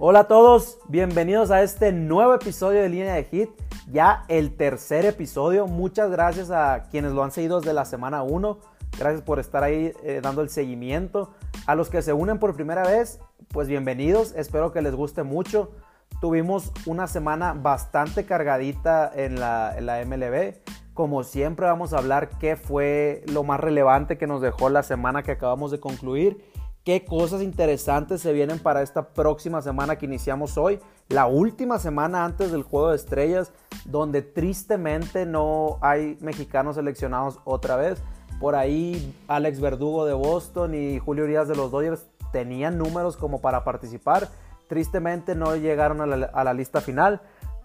Hola a todos, bienvenidos a este nuevo episodio de Línea de Hit, ya el tercer episodio. Muchas gracias a quienes lo han seguido desde la semana 1. Gracias por estar ahí eh, dando el seguimiento. A los que se unen por primera vez, pues bienvenidos. Espero que les guste mucho. Tuvimos una semana bastante cargadita en la, en la MLB. Como siempre vamos a hablar qué fue lo más relevante que nos dejó la semana que acabamos de concluir qué cosas interesantes se vienen para esta próxima semana que iniciamos hoy, la última semana antes del Juego de Estrellas, donde tristemente no hay mexicanos seleccionados otra vez. Por ahí Alex Verdugo de Boston y Julio Urias de los Dodgers tenían números como para participar. Tristemente no llegaron a la, lista final.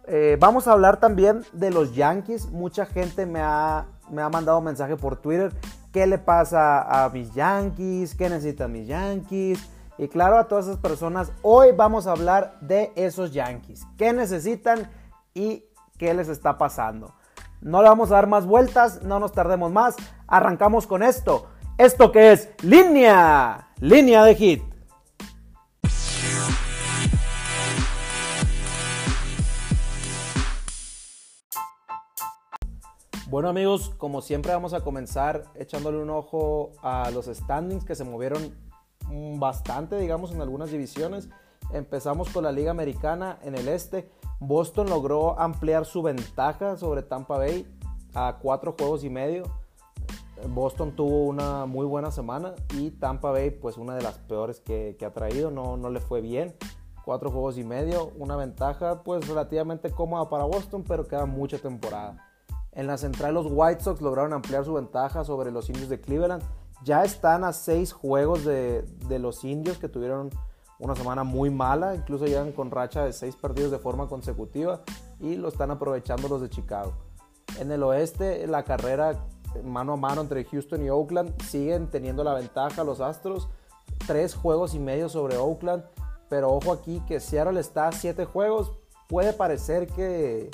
Eh, vamos a hablar también de los Yankees. Mucha gente me ha, me ha mandado mensaje por Twitter qué le pasa a mis Yankees, qué necesitan mis Yankees. Y claro, a todas esas personas, hoy vamos a hablar de esos Yankees. ¿Qué necesitan y qué les está pasando? No le vamos a dar más vueltas, no nos tardemos más. Arrancamos con esto. Esto que es línea, línea de hit. Bueno amigos, como siempre vamos a comenzar echándole un ojo a los standings que se movieron bastante, digamos, en algunas divisiones. Empezamos con la Liga Americana en el este. Boston logró ampliar su ventaja sobre Tampa Bay a cuatro juegos y medio. Boston tuvo una muy buena semana y Tampa Bay pues una de las peores que, ha traído, no, no le fue bien. Cuatro juegos y medio, una ventaja pues relativamente cómoda para Boston, pero queda mucha temporada. En la central los White Sox lograron ampliar su ventaja sobre los indios de Cleveland. Ya están a seis juegos de, los indios que tuvieron una semana muy mala. Incluso llegan con racha de seis partidos de forma consecutiva y lo están aprovechando los de Chicago. En el oeste la carrera mano a mano entre Houston y Oakland siguen teniendo la ventaja los Astros. Tres juegos y medio sobre Oakland. Pero ojo aquí que Seattle está a siete juegos. Puede parecer que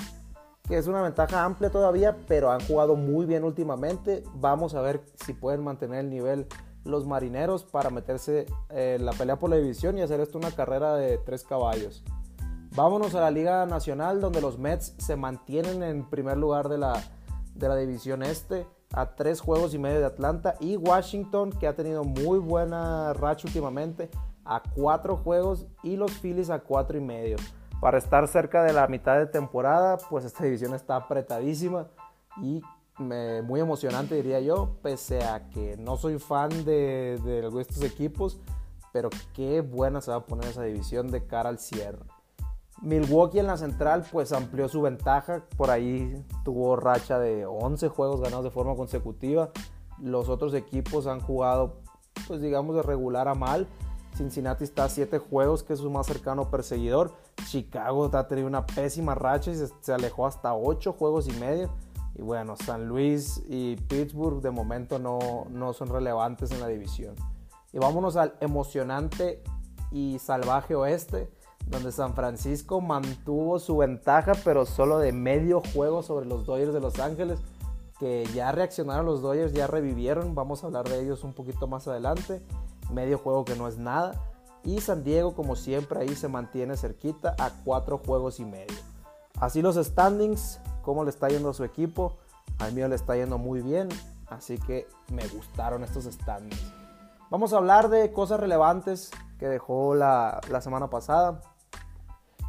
que es una ventaja amplia todavía, pero han jugado muy bien últimamente. Vamos a ver si pueden mantener el nivel los marineros para meterse en la pelea por la división y hacer esto una carrera de tres caballos. Vámonos a la Liga Nacional, donde los Mets se mantienen en primer lugar de la, de la división este, a tres juegos y medio de Atlanta, y Washington, que ha tenido muy buena racha últimamente, a cuatro juegos, y los Phillies a cuatro y medio para estar cerca de la mitad de temporada, pues esta división está apretadísima y muy emocionante diría yo, pese a que no soy fan de, de, estos equipos, pero qué buena se va a poner esa división de cara al cierre. Milwaukee en la central pues amplió su ventaja, por ahí tuvo racha de 11 juegos ganados de forma consecutiva. Los otros equipos han jugado pues digamos de regular a mal. Cincinnati está a 7 juegos, que es su más cercano perseguidor. Chicago ha tenido una pésima racha y se, alejó hasta 8 juegos y medio. Y bueno, San Luis y Pittsburgh de momento no, no son relevantes en la división. Y vámonos al emocionante y salvaje oeste, donde San Francisco mantuvo su ventaja, pero solo de medio juego sobre los Dodgers de Los Ángeles, que ya reaccionaron los Dodgers, ya revivieron. Vamos a hablar de ellos un poquito más adelante. Medio juego que no es nada. Y San Diego, como siempre, ahí se mantiene cerquita a cuatro juegos y medio. Así los standings, cómo le está yendo a su equipo. Al mío le está yendo muy bien, así que me gustaron estos standings. Vamos a hablar de cosas relevantes que dejó la, la semana pasada.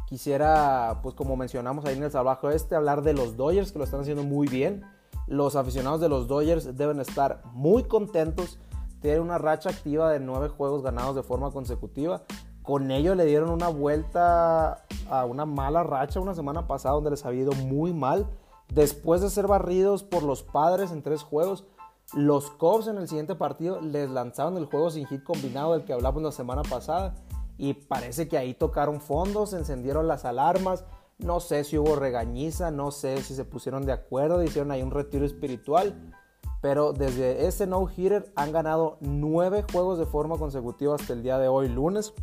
Quisiera, pues como mencionamos ahí en el salvaje este, hablar de los Dodgers que lo están haciendo muy bien. Los aficionados de los Dodgers deben estar muy contentos tiene una racha activa de nueve juegos ganados de forma consecutiva. Con ello le dieron una vuelta a una mala racha una semana pasada donde les había ido muy mal. Después de ser barridos por los padres en tres juegos, los Cubs en el siguiente partido les lanzaron el juego sin hit combinado del que hablamos la semana pasada. Y parece que ahí tocaron fondos, encendieron las alarmas. No sé si hubo regañiza, no sé si se pusieron de acuerdo, hicieron ahí un retiro espiritual. Pero desde ese no-hitter han ganado nueve juegos de forma consecutiva hasta el día de hoy, lunes.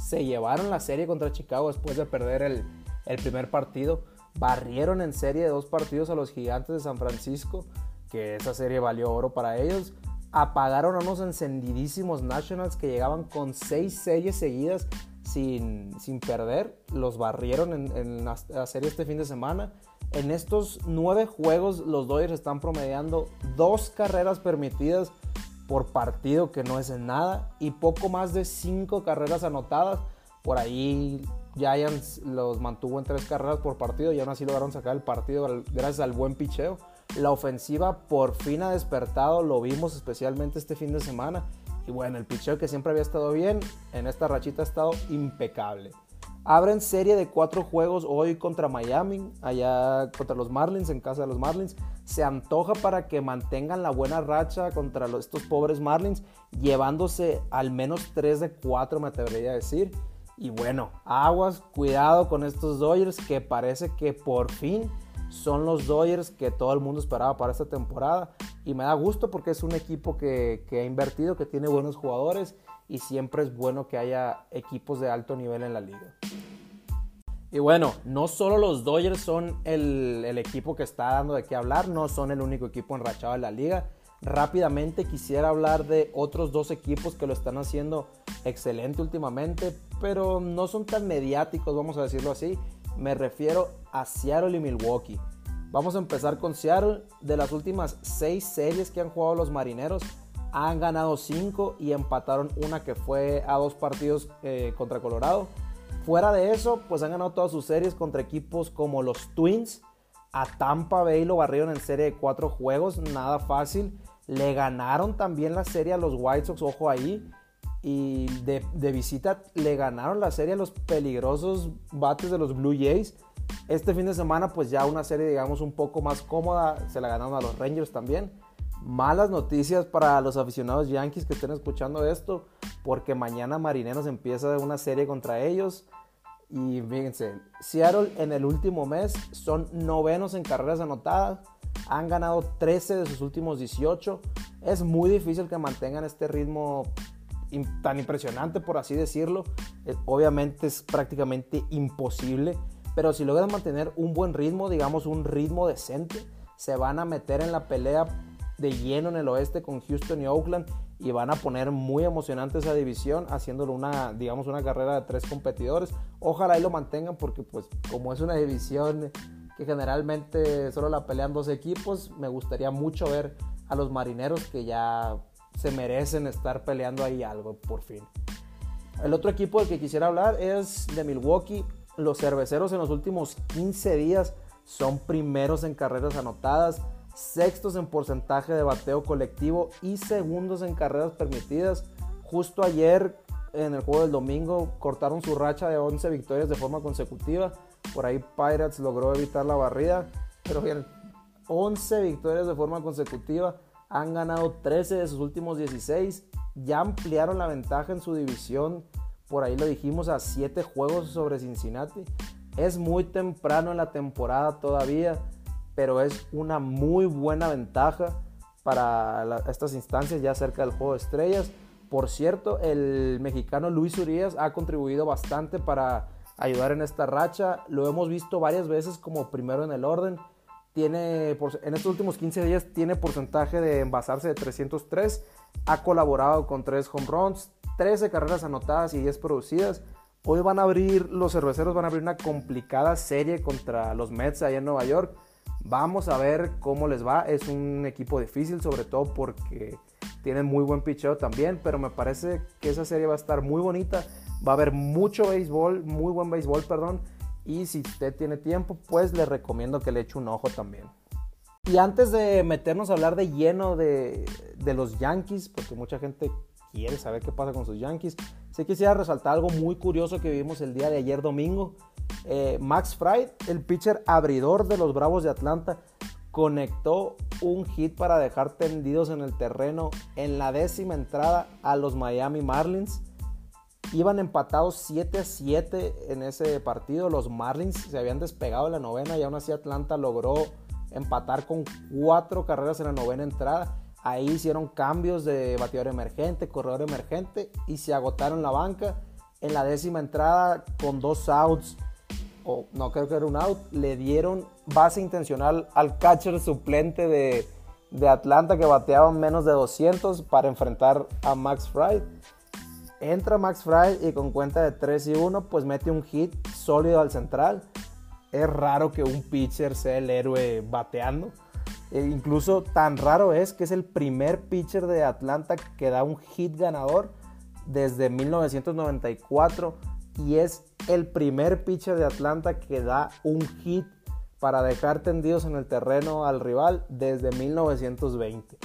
Se llevaron la serie contra Chicago después de perder el, primer partido. Barrieron en serie de dos partidos a los gigantes de San Francisco, que esa serie valió oro para ellos. Apagaron a unos encendidísimos Nationals que llegaban con seis series seguidas sin, sin perder. Los barrieron en, en la, serie este fin de semana. En estos nueve juegos los Dodgers están promediando dos carreras permitidas por partido, que no es en nada, y poco más de cinco carreras anotadas. Por ahí Giants los mantuvo en tres carreras por partido y aún así lograron sacar el partido gracias al buen picheo. La ofensiva por fin ha despertado, lo vimos especialmente este fin de semana. Y bueno, el picheo que siempre había estado bien, en esta rachita ha estado impecable. Abren serie de cuatro juegos hoy contra Miami, allá contra los Marlins, en casa de los Marlins. Se antoja para que mantengan la buena racha contra estos pobres Marlins, llevándose al menos 3 de 4, me atrevería a decir. Y bueno, aguas, cuidado con estos Dodgers que parece que por fin son los Dodgers que todo el mundo esperaba para esta temporada. Y me da gusto porque es un equipo que, que ha invertido, que tiene buenos jugadores y siempre es bueno que haya equipos de alto nivel en la liga. Y bueno, no solo los Dodgers son el, el, equipo que está dando de qué hablar, no son el único equipo enrachado de la liga. Rápidamente quisiera hablar de otros dos equipos que lo están haciendo excelente últimamente, pero no son tan mediáticos, vamos a decirlo así. Me refiero a Seattle y Milwaukee. Vamos a empezar con Seattle. De las últimas seis series que han jugado los marineros, han ganado cinco y empataron una que fue a dos partidos eh, contra Colorado. Fuera de eso, pues han ganado todas sus series contra equipos como los Twins. A Tampa Bay lo barrieron en serie de cuatro juegos, nada fácil. Le ganaron también la serie a los White Sox, ojo ahí. Y de, de visita le ganaron la serie a los peligrosos bates de los Blue Jays. Este fin de semana, pues ya una serie, digamos, un poco más cómoda. Se la ganaron a los Rangers también malas noticias para los aficionados Yankees que estén escuchando esto, porque mañana Marineros empieza una serie contra ellos. Y fíjense, Seattle en el último mes son novenos en carreras anotadas, han ganado 13 de sus últimos 18. Es muy difícil que mantengan este ritmo tan impresionante, por así decirlo. Eh, obviamente es prácticamente imposible, pero si logran mantener un buen ritmo, digamos un ritmo decente, se van a meter en la pelea de lleno en el oeste con Houston y Oakland y van a poner muy emocionante esa división haciéndolo una digamos una carrera de tres competidores ojalá y lo mantengan porque pues como es una división que generalmente solo la pelean dos equipos me gustaría mucho ver a los marineros que ya se merecen estar peleando ahí algo por fin el otro equipo del que quisiera hablar es de Milwaukee los cerveceros en los últimos 15 días son primeros en carreras anotadas sextos en porcentaje de bateo colectivo y segundos en carreras permitidas. Justo ayer en el juego del domingo cortaron su racha de 11 victorias de forma consecutiva. Por ahí Pirates logró evitar la barrida. Pero bien, 11 victorias de forma consecutiva. Han ganado 13 de sus últimos 16. Ya ampliaron la ventaja en su división. Por ahí lo dijimos a 7 juegos sobre Cincinnati. Es muy temprano en la temporada todavía pero es una muy buena ventaja para estas instancias ya cerca del juego de estrellas. Por cierto, el mexicano Luis Urias ha contribuido bastante para ayudar en esta racha. Lo hemos visto varias veces como primero en el orden. Tiene, en estos últimos 15 días tiene porcentaje de envasarse de 303. Ha colaborado con 3 home runs, 13 carreras anotadas y 10 producidas. Hoy van a abrir, los cerveceros van a abrir una complicada serie contra los Mets allá en Nueva York. Vamos a ver cómo les va. Es un equipo difícil, sobre todo porque tienen muy buen picheo también, pero me parece que esa serie va a estar muy bonita. Va a haber mucho béisbol, muy buen béisbol, perdón. Y si usted tiene tiempo, pues le recomiendo que le eche un ojo también. Y antes de meternos a hablar de lleno de, de los Yankees, porque mucha gente quiere saber qué pasa con sus Yankees, sí quisiera resaltar algo muy curioso que vimos el día de ayer domingo. Eh, Max Fried, el pitcher abridor de los Bravos de Atlanta, conectó un hit para dejar tendidos en el terreno en la décima entrada a los Miami Marlins. Iban empatados 7 a 7 en ese partido. Los Marlins se habían despegado en la novena y aún así Atlanta logró empatar con cuatro carreras en la novena entrada. Ahí hicieron cambios de bateador emergente, corredor emergente y se agotaron la banca. En la décima entrada, con dos outs, o no creo que era un out, le dieron base intencional al catcher suplente de, Atlanta que bateaba menos de 200 para enfrentar a Max Fried. Entra Max Fry y con cuenta de 3 y 1, pues mete un hit sólido al central. Es raro que un pitcher sea el héroe bateando. E incluso tan raro es que es el primer pitcher de Atlanta que da un hit ganador desde 1994 y es el primer pitcher de Atlanta que da un hit para dejar tendidos en el terreno al rival desde 1920.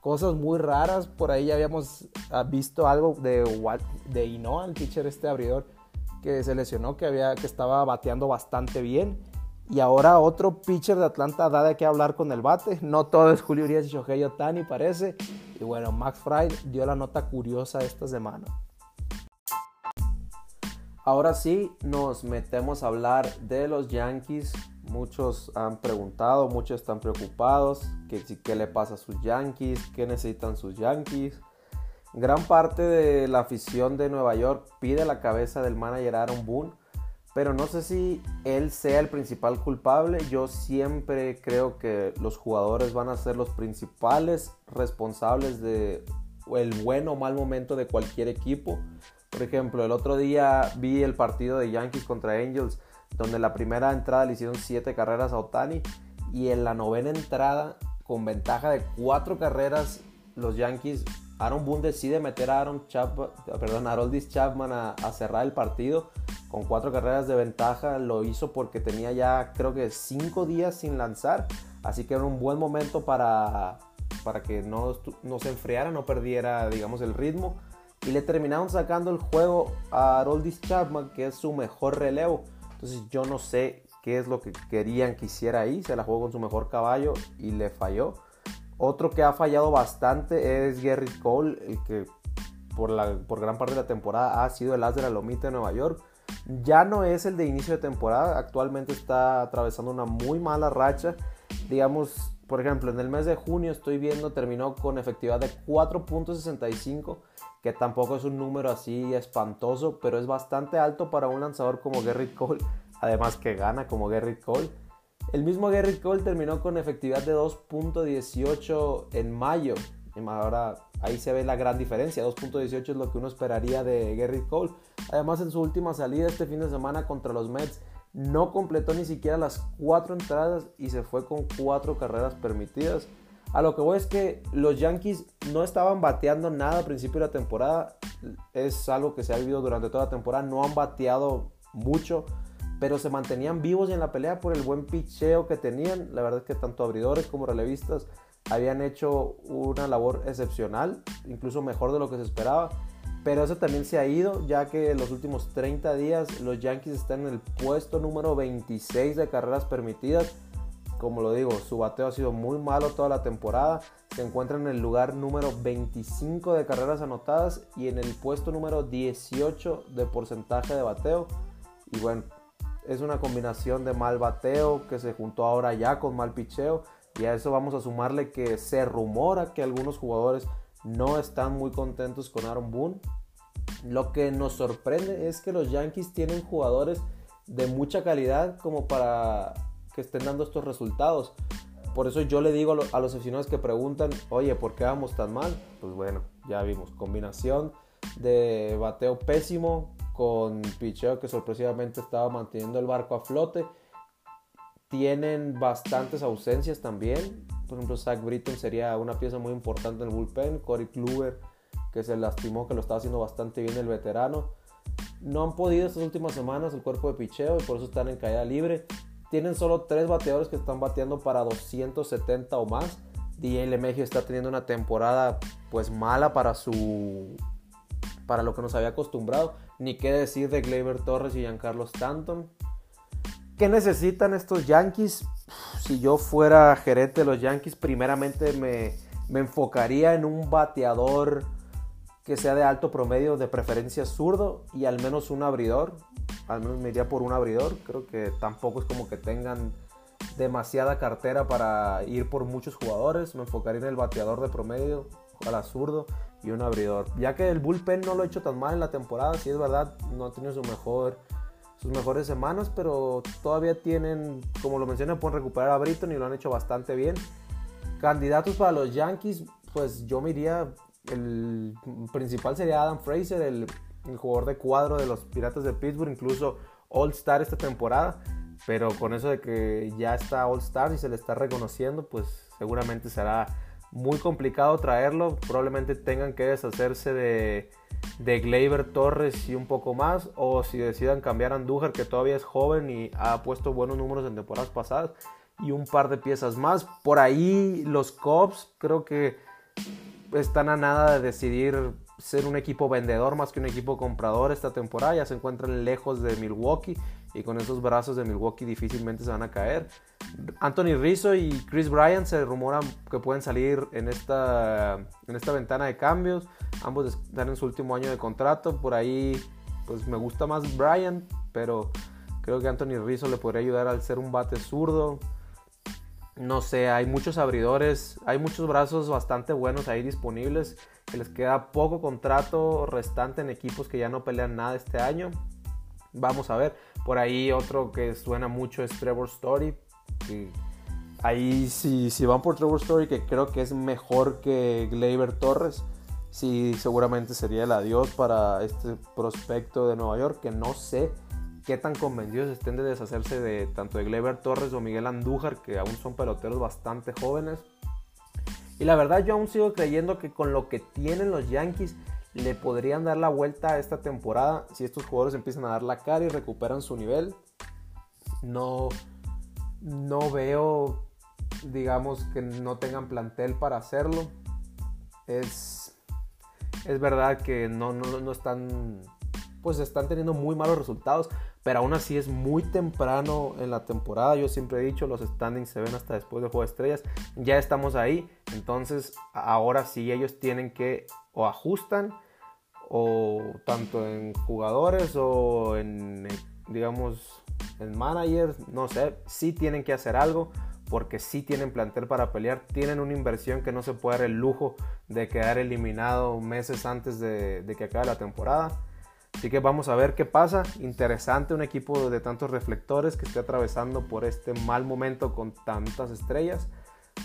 Cosas muy raras, por ahí ya habíamos ah, visto algo de, de Inoa, el pitcher este abridor que se lesionó, que, había, que estaba bateando bastante bien. Y ahora otro pitcher de Atlanta da de qué hablar con el bate. No todo es Julio Urias y Shohei Otani parece. Y bueno, Max Fry dio la nota curiosa esta semana. Ahora sí, nos metemos a hablar de los Yankees. Muchos han preguntado, muchos están preocupados, que, qué le pasa a sus Yankees, qué necesitan sus Yankees. Gran parte de la afición de Nueva York pide la cabeza del manager Aaron Boone, pero no sé si él sea el principal culpable. Yo siempre creo que los jugadores van a ser los principales responsables de el buen o mal momento de cualquier equipo. Por ejemplo, el otro día vi el partido de Yankees contra Angels, donde la primera entrada le hicieron 7 carreras a Otani y en la novena entrada, con ventaja de 4 carreras, los Yankees, Aaron Boone decide meter a Aaron Chapman, perdón, a Aroldis Chapman a, cerrar el partido con 4 carreras de ventaja. Lo hizo porque tenía ya creo que 5 días sin lanzar, así que era un buen momento para, para que no, no se enfriara, no perdiera, digamos, el ritmo y le terminaron sacando el juego a Aroldis Chapman, que es su mejor relevo. Entonces yo no sé qué es lo que querían que hiciera ahí. Se la jugó con su mejor caballo y le falló. Otro que ha fallado bastante es Gary Cole, el que por, por gran parte de la temporada ha sido el as de la lomita de Nueva York. Ya no es el de inicio de temporada, actualmente está atravesando una muy mala racha. Digamos, por ejemplo, en el mes de junio estoy viendo terminó con efectividad de 4.65 que tampoco es un número así espantoso, pero es bastante alto para un lanzador como Garrett Cole, además que gana como Garrett Cole. El mismo Garrett Cole terminó con efectividad de 2.18 en mayo. Ahora ahí se ve la gran diferencia. 2.18 es lo que uno esperaría de Garrett Cole. Además, en su última salida este fin de semana contra los Mets, no completó ni siquiera las cuatro entradas y se fue con cuatro carreras permitidas. A lo que voy es que los Yankees no estaban bateando nada al principio de la temporada. Es algo que se ha vivido durante toda la temporada. No han bateado mucho, pero se mantenían vivos en la pelea por el buen picheo que tenían. La verdad es que tanto abridores como relevistas habían hecho una labor excepcional, incluso mejor de lo que se esperaba. Pero eso también se ha ido, ya que en los últimos 30 días los Yankees están en el puesto número 26 de carreras permitidas como lo digo, su bateo ha sido muy malo toda la temporada. Se encuentra en el lugar número 25 de carreras anotadas y en el puesto número 18 de porcentaje de bateo. Y bueno, es una combinación de mal bateo que se juntó ahora ya con mal picheo. Y a eso vamos a sumarle que se rumora que algunos jugadores no están muy contentos con Aaron Boone. Lo que nos sorprende es que los Yankees tienen jugadores de mucha calidad como para que estén dando estos resultados. Por eso yo le digo a los aficionados que preguntan, oye, ¿por qué vamos tan mal? Pues bueno, ya vimos, combinación de bateo pésimo con picheo que sorpresivamente estaba manteniendo el barco a flote. Tienen bastantes ausencias también. Por ejemplo, Zach Britton sería una pieza muy importante en el bullpen. Corey Kluber, que se lastimó, que lo estaba haciendo bastante bien el veterano. No han podido estas últimas semanas el cuerpo de picheo y por eso están en caída libre. Tienen solo tres bateadores que están bateando para 270 o más. DJ LeMahieu está teniendo una temporada pues mala para su para lo que nos había acostumbrado. Ni qué decir de Gleyber Torres y Giancarlo Stanton. ¿Qué necesitan estos Yankees? Si yo fuera gerente de los Yankees, primeramente me, me enfocaría en un bateador que sea de alto promedio, de preferencia zurdo y al menos un abridor al menos me iría por un abridor. Creo que tampoco es como que tengan demasiada cartera para ir por muchos jugadores. Me enfocaría en el bateador de promedio, al zurdo y un abridor. Ya que el bullpen no lo ha hecho tan mal en la temporada, si es verdad, no ha tenido su mejor, sus mejores semanas, pero todavía tienen, como lo mencioné, pueden recuperar a Britton y lo han hecho bastante bien. Candidatos para los Yankees, pues yo me iría el principal sería Adam Fraser, el, jugador de cuadro de los Piratas de Pittsburgh, incluso All Star esta temporada. Pero con eso de que ya está All Star y se le está reconociendo, pues seguramente será muy complicado traerlo. Probablemente tengan que deshacerse de, de Gleyber Torres y un poco más. O si decidan cambiar a Andújar, que todavía es joven y ha puesto buenos números en temporadas pasadas. Y un par de piezas más. Por ahí los Cubs creo que están a nada de decidir ser un equipo vendedor más que un equipo comprador esta temporada. Ya se encuentran lejos de Milwaukee y con esos brazos de Milwaukee difícilmente se van a caer. Anthony Rizzo y Chris Bryant se rumoran que pueden salir en esta, en esta ventana de cambios. Ambos están en su último año de contrato. Por ahí, pues me gusta más Bryant, pero creo que Anthony Rizzo le podría ayudar al ser un bate zurdo. No sé, hay muchos abridores, hay muchos brazos bastante buenos ahí disponibles. Que les queda poco contrato restante en equipos que ya no pelean nada este año. Vamos a ver. Por ahí otro que suena mucho es Trevor Story. ahí si, si van por Trevor Story, que creo que es mejor que Gleyber Torres, sí seguramente sería el adiós para este prospecto de Nueva York, que no sé qué tan convencidos estén de deshacerse de tanto de Gleyber Torres o Miguel Andújar, que aún son peloteros bastante jóvenes. Y la verdad yo aún sigo creyendo que con lo que tienen los Yankees le podrían dar la vuelta a esta temporada si estos jugadores empiezan a dar la cara y recuperan su nivel. No, no veo, digamos, que no tengan plantel para hacerlo. Es, es verdad que no, no, no están, pues están teniendo muy malos resultados, pero aún así es muy temprano en la temporada. Yo siempre he dicho, los standings se ven hasta después de Juego de Estrellas. Ya estamos ahí, entonces ahora sí ellos tienen que o ajustan o tanto en jugadores o en digamos en managers, no sé, sí tienen que hacer algo porque sí tienen plantel para pelear, tienen una inversión que no se puede dar el lujo de quedar eliminado meses antes de que acabe la temporada. Así que vamos a ver qué pasa. Interesante un equipo de tantos reflectores que esté atravesando por este mal momento con tantas estrellas.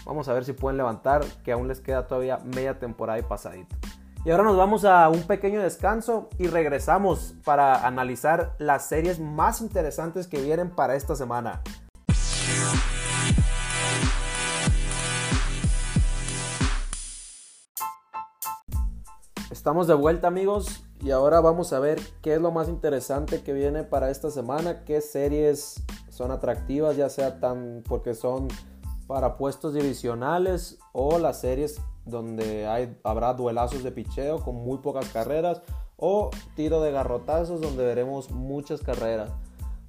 Vamos a ver si pueden levantar, que aún les queda todavía media temporada y pasadito. Y ahora nos vamos a un pequeño descanso y regresamos para analizar las series más interesantes que vienen para esta semana. Estamos de vuelta amigos y ahora vamos a ver qué es lo más interesante que viene para esta semana, qué series son atractivas, ya sea tan porque son para puestos divisionales o las series donde hay, habrá duelazos de picheo con muy pocas carreras o tiro de garrotazos donde veremos muchas carreras.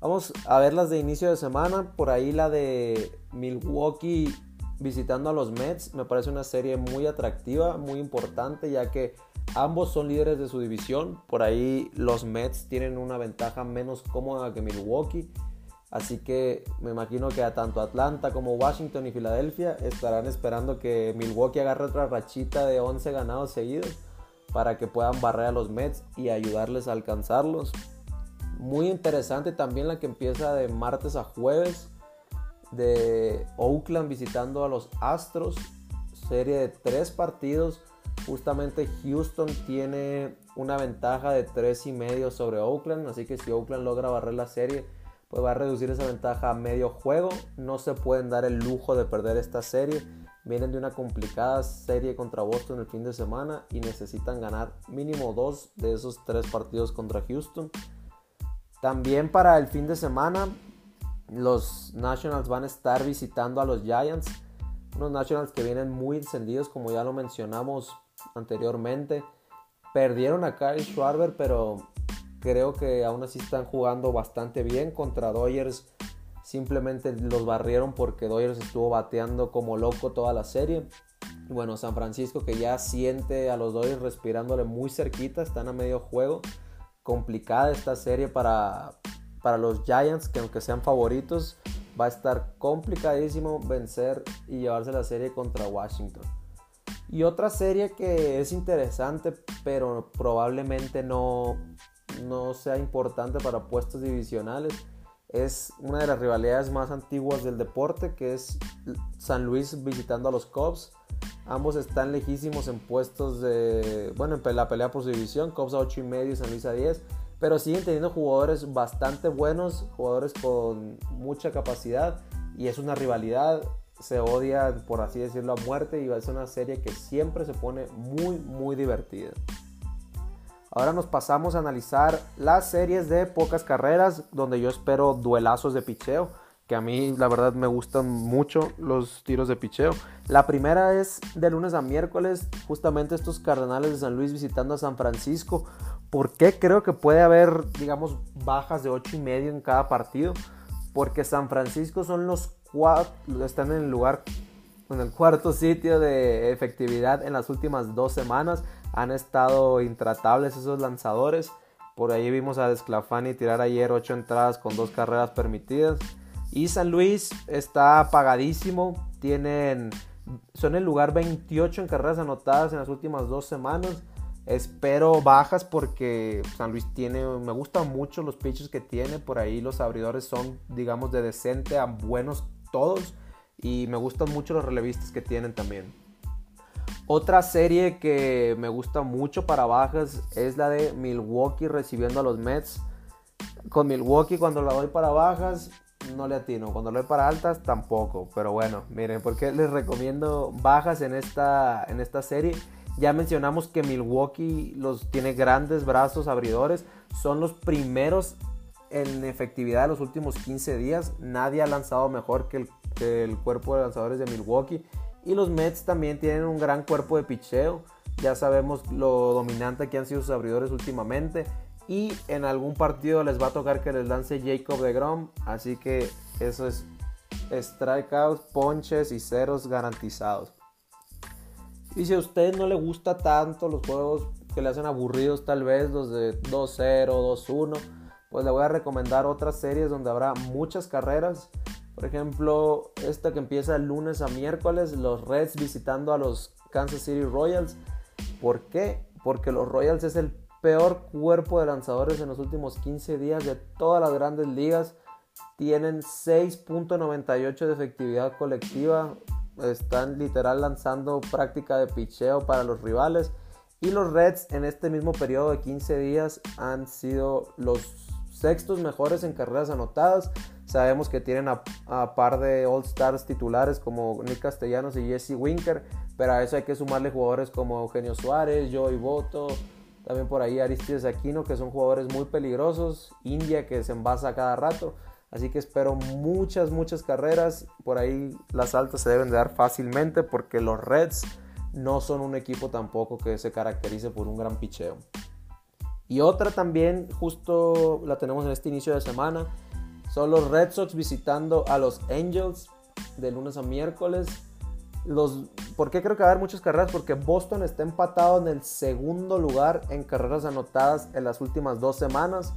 Vamos a ver las de inicio de semana, por ahí la de Milwaukee visitando a los Mets, me parece una serie muy atractiva, muy importante ya que ambos son líderes de su división, por ahí los Mets tienen una ventaja menos cómoda que Milwaukee Así que me imagino que a tanto Atlanta como Washington y Filadelfia estarán esperando que Milwaukee agarre otra rachita de 11 ganados seguidos para que puedan barrer a los Mets y ayudarles a alcanzarlos. Muy interesante también la que empieza de martes a jueves de Oakland visitando a los Astros. Serie de tres partidos. Justamente Houston tiene una ventaja de tres y medio sobre Oakland. Así que si Oakland logra barrer la serie, pues va a reducir esa ventaja a medio juego. No se pueden dar el lujo de perder esta serie. Vienen de una complicada serie contra Boston el fin de semana y necesitan ganar mínimo dos de esos tres partidos contra Houston. También para el fin de semana los Nationals van a estar visitando a los Giants. Unos Nationals que vienen muy encendidos como ya lo mencionamos anteriormente. Perdieron a Kyle Schwarber pero creo que aún así están jugando bastante bien contra Dodgers. Simplemente los barrieron porque Dodgers estuvo bateando como loco toda la serie. Bueno, San Francisco que ya siente a los Dodgers respirándole muy cerquita, están a medio juego. Complicada esta serie para, para los Giants, que aunque sean favoritos, va a estar complicadísimo vencer y llevarse la serie contra Washington. Y otra serie que es interesante, pero probablemente no, no sea importante para puestos divisionales. Es una de las rivalidades más antiguas del deporte, que es San Luis visitando a los Cubs. Ambos están lejísimos en puestos de, bueno, en la pelea por su división, Cubs a 8 y medio y San Luis a 10, pero siguen teniendo jugadores bastante buenos, jugadores con mucha capacidad y es una rivalidad, se odia por así decirlo a muerte y va a ser una serie que siempre se pone muy muy divertida. Ahora nos pasamos a analizar las series de pocas carreras donde yo espero duelazos de picheo que a mí la verdad me gustan mucho los tiros de picheo. La primera es de lunes a miércoles, justamente estos Cardenales de San Luis visitando a San Francisco. ¿Por qué creo que puede haber, digamos, bajas de 8 y medio en cada partido? Porque San Francisco son los cuatro, están en el lugar, en el cuarto sitio de efectividad en las últimas dos semanas. Han estado intratables esos lanzadores. Por ahí vimos a Desclafani tirar ayer 8 entradas con dos carreras permitidas. Y San Luis está apagadísimo. Tienen, son el lugar 28 en carreras anotadas en las últimas dos semanas. Espero bajas porque San Luis tiene, me gustan mucho los pitches que tiene. Por ahí los abridores son, digamos, de decente a buenos todos. Y me gustan mucho los relevistas que tienen también. Otra serie que me gusta mucho para bajas es la de Milwaukee recibiendo a los Mets. Con Milwaukee cuando la doy para bajas no le atino. Cuando lo doy para altas, tampoco. Pero bueno, miren, porque les recomiendo bajas en esta, en esta serie. Ya mencionamos que Milwaukee los tiene grandes brazos abridores. Son los primeros en efectividad de los últimos 15 días. Nadie ha lanzado mejor que el, cuerpo de lanzadores de Milwaukee. Y los Mets también tienen un gran cuerpo de picheo. Ya sabemos lo dominante que han sido sus abridores últimamente y en algún partido les va a tocar que les lance Jacob de Grom, así que eso es strikeouts, ponches y ceros garantizados. Y si a usted no le gusta tanto los juegos que le hacen aburridos tal vez los de 2-0, 2-1, pues le voy a recomendar otras series donde habrá muchas carreras. Por ejemplo, esta que empieza el lunes a miércoles, los Reds visitando a los Kansas City Royals. ¿Por qué? Porque los Royals es el peor cuerpo de lanzadores en los últimos 15 días de todas las grandes ligas. Tienen 6.98 de efectividad colectiva. Están literal lanzando práctica de picheo para los rivales. Y los Reds en este mismo periodo de 15 días han sido los sextos mejores en carreras anotadas. Sabemos que tienen a, a, par de All Stars titulares como Nick Castellanos y Jesse Winker, pero a eso hay que sumarle jugadores como Eugenio Suárez, Joey Boto, también por ahí Aristides Aquino, que son jugadores muy peligrosos. India, que se envasa cada rato. Así que espero muchas, muchas carreras. Por ahí las altas se deben de dar fácilmente porque los Reds no son un equipo tampoco que se caracterice por un gran picheo. Y otra también, justo la tenemos en este inicio de semana, son los Red Sox visitando a los Angels de lunes a miércoles. Los, ¿Por qué creo que va a haber muchas carreras? Porque Boston está empatado en el segundo lugar en carreras anotadas en las últimas dos semanas.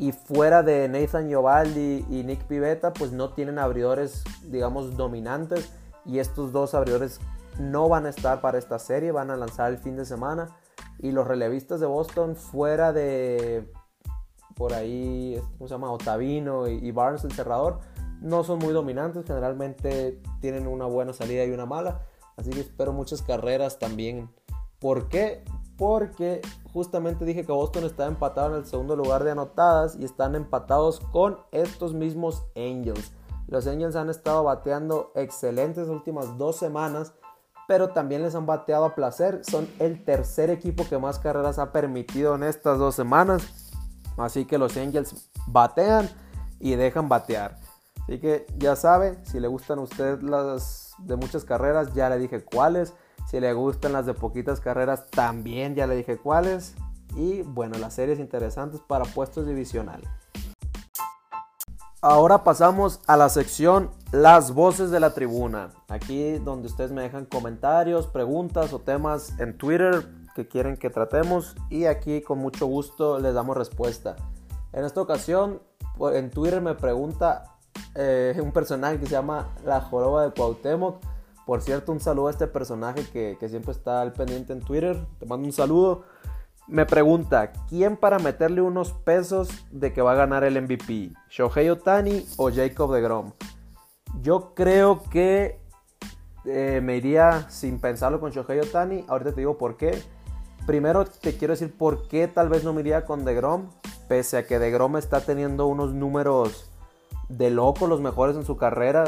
Y fuera de Nathan Giovaldi y Nick Pivetta, pues no tienen abridores, digamos, dominantes. Y estos dos abridores no van a estar para esta serie, van a lanzar el fin de semana. Y los relevistas de Boston, fuera de por ahí, ¿cómo se llama? Otavino y Barnes, el cerrador, no son muy dominantes, generalmente tienen una buena salida y una mala, así que espero muchas carreras también. ¿Por qué? Porque justamente dije que Boston está empatado en el segundo lugar de anotadas y están empatados con estos mismos Angels. Los Angels han estado bateando excelentes las últimas dos semanas, pero también les han bateado a placer. Son el tercer equipo que más carreras ha permitido en estas dos semanas. Así que los Angels batean y dejan batear. Así que ya sabe, si le gustan a usted las de muchas carreras, ya le dije cuáles. Si le gustan las de poquitas carreras, también ya le dije cuáles. Y bueno, las series interesantes para puestos divisionales. Ahora pasamos a la sección Las voces de la tribuna. Aquí donde ustedes me dejan comentarios, preguntas o temas en Twitter que quieren que tratemos y aquí con mucho gusto les damos respuesta. En esta ocasión en Twitter me pregunta eh, un personaje que se llama La Joroba de Cuauhtémoc. Por cierto, un saludo a este personaje que, siempre está al pendiente en Twitter. Te mando un saludo. Me pregunta, ¿quién para meterle unos pesos de que va a ganar el MVP? ¿Shohei Otani o Jacob de Grom? Yo creo que eh, me iría sin pensarlo con Shohei Otani. Ahorita te digo por qué. Primero te quiero decir por qué tal vez no me iría con DeGrom. Pese a que DeGrom está teniendo unos números de loco, los mejores en su carrera.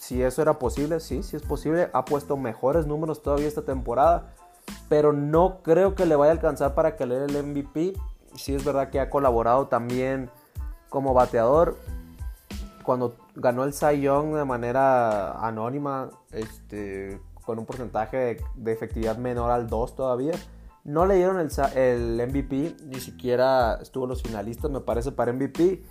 Si eso era posible, sí, sí es posible. Ha puesto mejores números todavía esta temporada. Pero no creo que le vaya a alcanzar para que le dé el MVP. Sí es verdad que ha colaborado también como bateador. Cuando ganó el Cy Young de manera anónima, este, con un porcentaje de, efectividad menor al 2 todavía. No le dieron el, el, MVP, ni siquiera estuvo los finalistas, me parece, para MVP.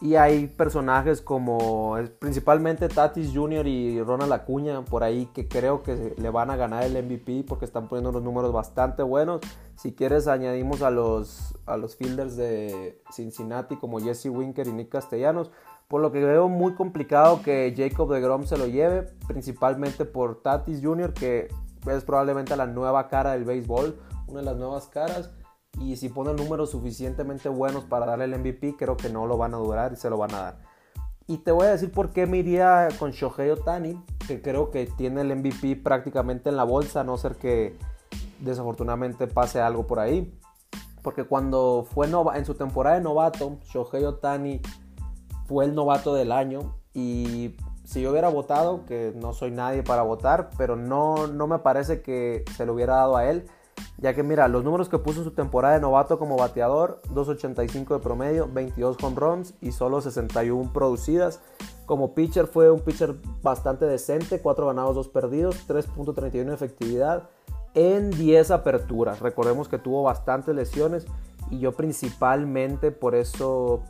Y hay personajes como principalmente Tatis Jr. y Ronald Acuña por ahí que creo que le van a ganar el MVP porque están poniendo unos números bastante buenos. Si quieres añadimos a los, a los fielders de Cincinnati como Jesse Winker y Nick Castellanos. Por lo que veo muy complicado que Jacob de Grom se lo lleve, principalmente por Tatis Jr., que es probablemente la nueva cara del béisbol, una de las nuevas caras. Y si pone números suficientemente buenos para darle el MVP, creo que no lo van a durar y se lo van a dar. Y te voy a decir por qué me iría con Shohei Otani, que creo que tiene el MVP prácticamente en la bolsa, a no ser que desafortunadamente pase algo por ahí. Porque cuando fue en su temporada de novato, Shohei Otani fue el novato del año y si yo hubiera votado, que no soy nadie para votar, pero no, no me parece que se lo hubiera dado a él, ya que mira, los números que puso en su temporada de novato como bateador, 2.85 de promedio, 22 home runs y solo 61 producidas. Como pitcher fue un pitcher bastante decente, 4 ganados, 2 perdidos, 3.31 de efectividad en 10 aperturas. Recordemos que tuvo bastantes lesiones y yo principalmente por eso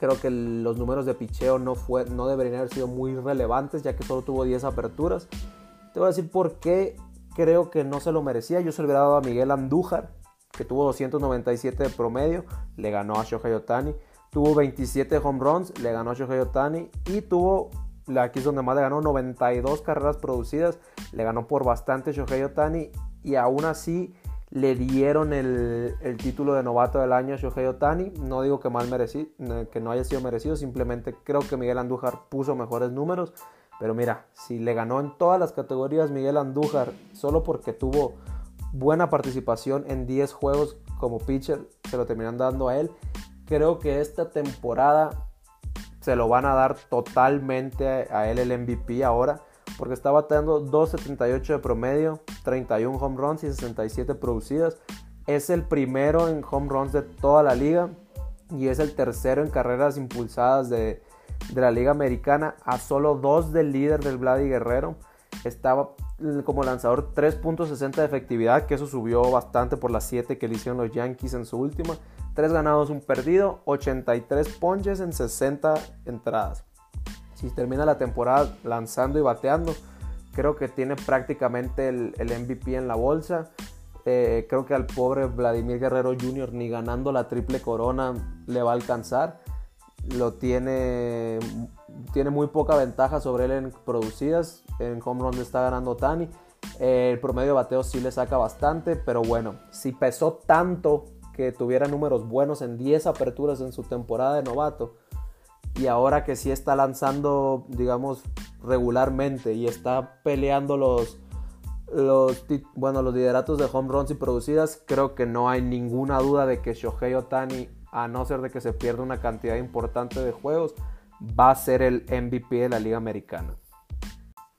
Creo que los números de picheo no, fue, no deberían haber sido muy relevantes, ya que solo tuvo 10 aperturas. Te voy a decir por qué creo que no se lo merecía. Yo se lo hubiera dado a Miguel Andújar, que tuvo 297 de promedio, le ganó a Shohei Otani. Tuvo 27 home runs, le ganó a Shohei Otani. Y tuvo, aquí es donde más le ganó, 92 carreras producidas, le ganó por bastante Shohei Otani. Y aún así le dieron el, título de novato del año a Shohei Otani. No digo que, mal merecido, que no haya sido merecido, simplemente creo que Miguel Andújar puso mejores números. Pero mira, si le ganó en todas las categorías Miguel Andújar solo porque tuvo buena participación en 10 juegos como pitcher, se lo terminan dando a él. Creo que esta temporada se lo van a dar totalmente a él el MVP ahora porque está bateando 2.78 de promedio, 31 home runs y 67 producidas. Es el primero en home runs de toda la liga y es el tercero en carreras impulsadas de, la liga americana a solo dos del líder del Vladi Guerrero. Estaba como lanzador 3.60 de efectividad, que eso subió bastante por las 7 que le hicieron los Yankees en su última. 3 ganados, un perdido, 83 ponches en 60 entradas si termina la temporada lanzando y bateando, creo que tiene prácticamente el, MVP en la bolsa. Eh, creo que al pobre Vladimir Guerrero Jr. ni ganando la triple corona le va a alcanzar. Lo tiene, tiene muy poca ventaja sobre él en producidas. En home run está ganando Tani. el promedio de bateo sí le saca bastante, pero bueno, si pesó tanto que tuviera números buenos en 10 aperturas en su temporada de novato, y ahora que sí está lanzando, digamos, regularmente y está peleando los, los, bueno, los lideratos de home runs y producidas, creo que no hay ninguna duda de que Shohei Otani, a no ser de que se pierda una cantidad importante de juegos, va a ser el MVP de la Liga Americana.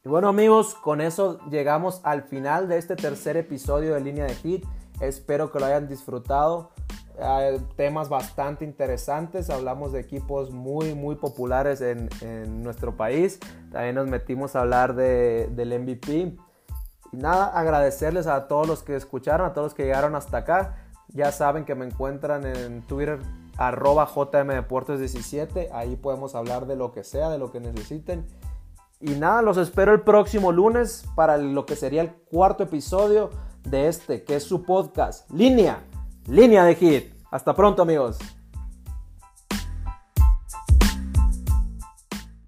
Y bueno amigos, con eso llegamos al final de este tercer episodio de Línea de Hit. Espero que lo hayan disfrutado. Hay temas bastante interesantes, hablamos de equipos muy muy populares en, nuestro país, también nos metimos a hablar de, del MVP. Y nada, agradecerles a todos los que escucharon, a todos los que llegaron hasta acá. Ya saben que me encuentran en Twitter arroba jmdeportes17, ahí podemos hablar de lo que sea, de lo que necesiten. Y nada, los espero el próximo lunes para lo que sería el cuarto episodio de este, que es su podcast, Línea Línea de hit. Hasta pronto amigos.